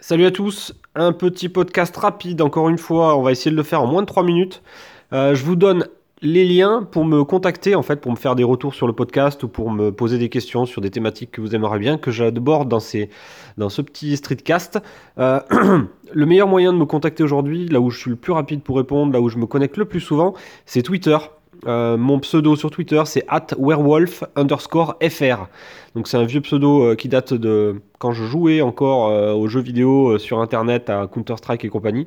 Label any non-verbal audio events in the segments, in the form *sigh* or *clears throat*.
Salut à tous, un petit podcast rapide, encore une fois, on va essayer de le faire en moins de 3 minutes. Euh, je vous donne les liens pour me contacter, en fait, pour me faire des retours sur le podcast ou pour me poser des questions sur des thématiques que vous aimeriez bien, que j'aborde dans, ce petit streetcast. Euh, *clears throat* le meilleur moyen de me contacter aujourd'hui, là où je suis le plus rapide pour répondre, là où je me connecte le plus souvent, c'est Twitter. Euh, mon pseudo sur Twitter, c'est at werewolf underscore fr. Donc c'est un vieux pseudo euh, qui date de quand je jouais encore euh, aux jeux vidéo sur internet à Counter-Strike et compagnie.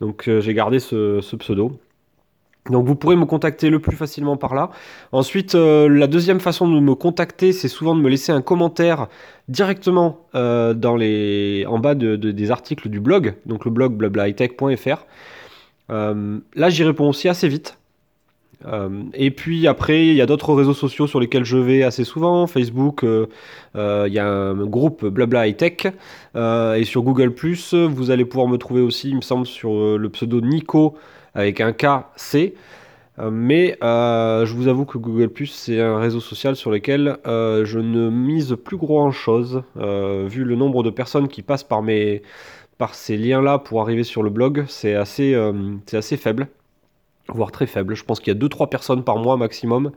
Donc j'ai gardé ce, pseudo. Donc vous pourrez me contacter le plus facilement par là. Ensuite, la deuxième façon de me contacter, c'est souvent de me laisser un commentaire directement en bas des articles du blog, donc le blog blablaitech.fr. là, j'y réponds aussi assez vite. Euh, et puis après, il y a d'autres réseaux sociaux sur lesquels je vais assez souvent. Facebook, euh, euh, il y a un groupe Blabla High Tech. et sur Google, vous allez pouvoir me trouver aussi, il me semble, sur le pseudo Nico avec un KC. mais je vous avoue que Google c'est un réseau social sur lequel je ne mise plus grand chose. vu le nombre de personnes qui passent par, ces liens-là pour arriver sur le blog, c'est assez, assez faible voire très faible. Je pense qu'il y a 2-3 personnes par mois maximum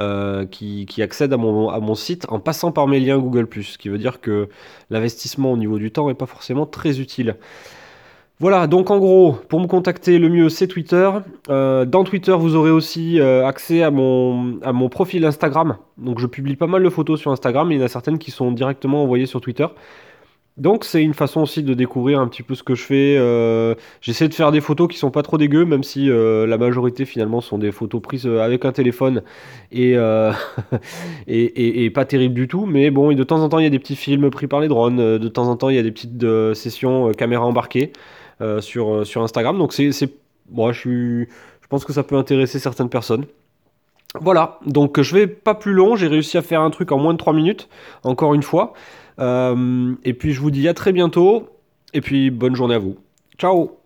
euh, qui, accèdent à mon, site en passant par mes liens Google ⁇ ce qui veut dire que l'investissement au niveau du temps n'est pas forcément très utile. Voilà, donc en gros, pour me contacter, le mieux c'est Twitter. Euh, dans Twitter, vous aurez aussi euh, accès à mon, profil Instagram. Donc je publie pas mal de photos sur Instagram, il y en a certaines qui sont directement envoyées sur Twitter. Donc c'est une façon aussi de découvrir un petit peu ce que je fais. Euh, j'essaie de faire des photos qui sont pas trop dégueu, même si euh, la majorité finalement sont des photos prises euh, avec un téléphone *laughs* et, et, pas terribles du tout. Mais bon, de temps en temps il y a des petits films pris par les drones, de temps en temps il y a des petites sessions caméra embarquée sur, sur Instagram. Donc c'est, bon, je, suis, je pense que ça peut intéresser certaines personnes. Voilà, donc je vais pas plus long, j'ai réussi à faire un truc en moins de 3 minutes, encore une fois. Euh, et puis je vous dis à très bientôt. Et puis bonne journée à vous. Ciao